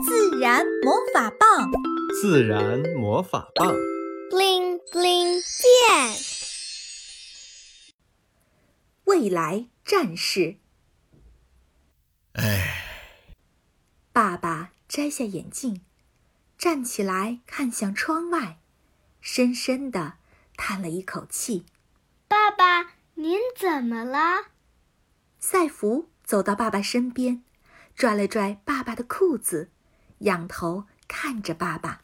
自然魔法棒，自然魔法棒，bling bling 变。未来战士。哎，爸爸摘下眼镜，站起来看向窗外，深深的叹了一口气。爸爸，您怎么了？赛弗走到爸爸身边，拽了拽爸爸的裤子，仰头看着爸爸。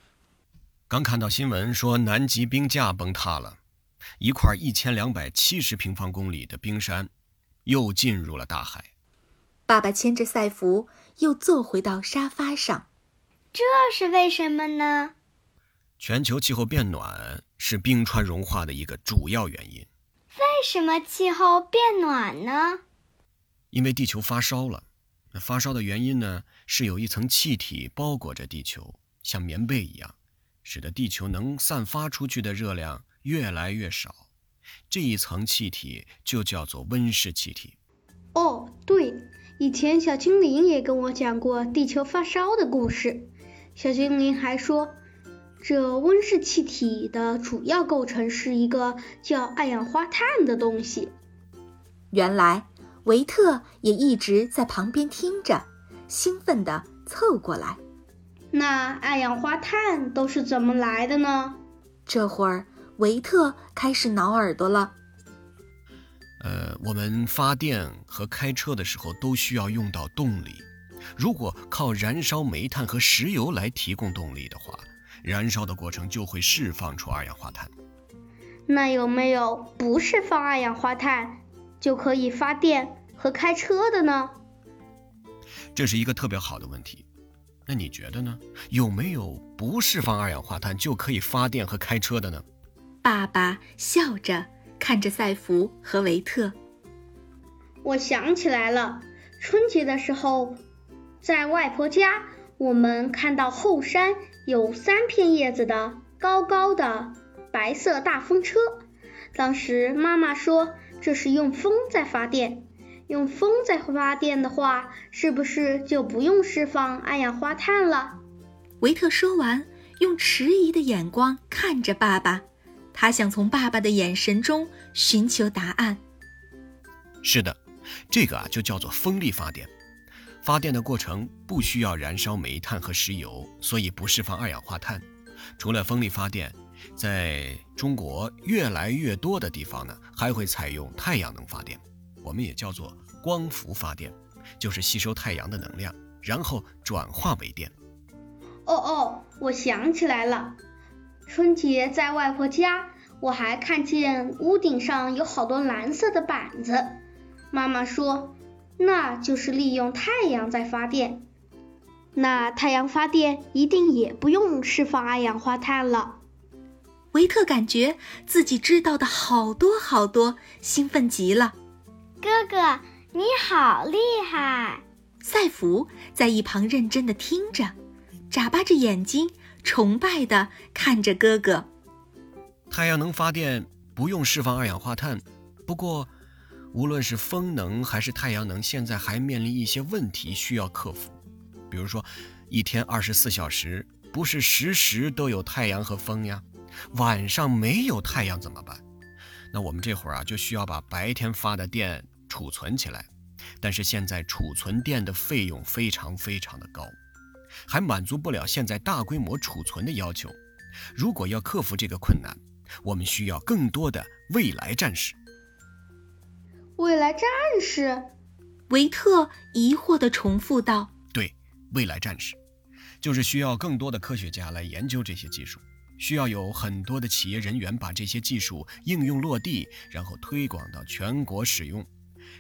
刚看到新闻说南极冰架崩塌了，一块一千两百七十平方公里的冰山又进入了大海。爸爸牵着赛弗又坐回到沙发上。这是为什么呢？全球气候变暖是冰川融化的一个主要原因。为什么气候变暖呢？因为地球发烧了。那发烧的原因呢？是有一层气体包裹着地球，像棉被一样，使得地球能散发出去的热量越来越少。这一层气体就叫做温室气体。哦，对，以前小精灵也跟我讲过地球发烧的故事。小精灵还说。这温室气体的主要构成是一个叫二氧化碳的东西。原来维特也一直在旁边听着，兴奋地凑过来。那二氧化碳都是怎么来的呢？这会儿维特开始挠耳朵了。呃，我们发电和开车的时候都需要用到动力，如果靠燃烧煤炭和石油来提供动力的话。燃烧的过程就会释放出二氧化碳。那有没有不释放二氧化碳就可以发电和开车的呢？这是一个特别好的问题。那你觉得呢？有没有不释放二氧化碳就可以发电和开车的呢？爸爸笑着看着赛弗和维特。我想起来了，春节的时候，在外婆家，我们看到后山。有三片叶子的高高的白色大风车，当时妈妈说这是用风在发电，用风在发电的话，是不是就不用释放二氧化碳了？维特说完，用迟疑的眼光看着爸爸，他想从爸爸的眼神中寻求答案。是的，这个啊就叫做风力发电。发电的过程不需要燃烧煤炭和石油，所以不释放二氧化碳。除了风力发电，在中国越来越多的地方呢，还会采用太阳能发电，我们也叫做光伏发电，就是吸收太阳的能量，然后转化为电。哦哦，我想起来了，春节在外婆家，我还看见屋顶上有好多蓝色的板子，妈妈说。那就是利用太阳在发电，那太阳发电一定也不用释放二氧化碳了。维特感觉自己知道的好多好多，兴奋极了。哥哥，你好厉害！赛弗在一旁认真的听着，眨巴着眼睛，崇拜的看着哥哥。太阳能发电不用释放二氧化碳，不过。无论是风能还是太阳能，现在还面临一些问题需要克服。比如说，一天二十四小时不是时时都有太阳和风呀，晚上没有太阳怎么办？那我们这会儿啊就需要把白天发的电储存起来。但是现在储存电的费用非常非常的高，还满足不了现在大规模储存的要求。如果要克服这个困难，我们需要更多的未来战士。未来战士，维特疑惑地重复道：“对，未来战士，就是需要更多的科学家来研究这些技术，需要有很多的企业人员把这些技术应用落地，然后推广到全国使用，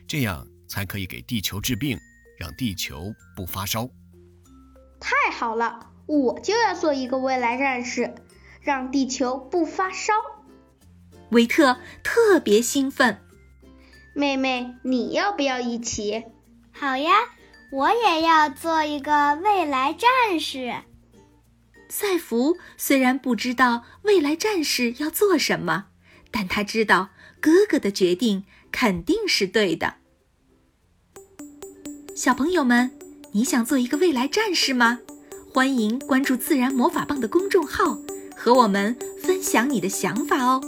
这样才可以给地球治病，让地球不发烧。”太好了，我就要做一个未来战士，让地球不发烧。维特特别兴奋。妹妹，你要不要一起？好呀，我也要做一个未来战士。赛弗虽然不知道未来战士要做什么，但他知道哥哥的决定肯定是对的。小朋友们，你想做一个未来战士吗？欢迎关注“自然魔法棒”的公众号，和我们分享你的想法哦。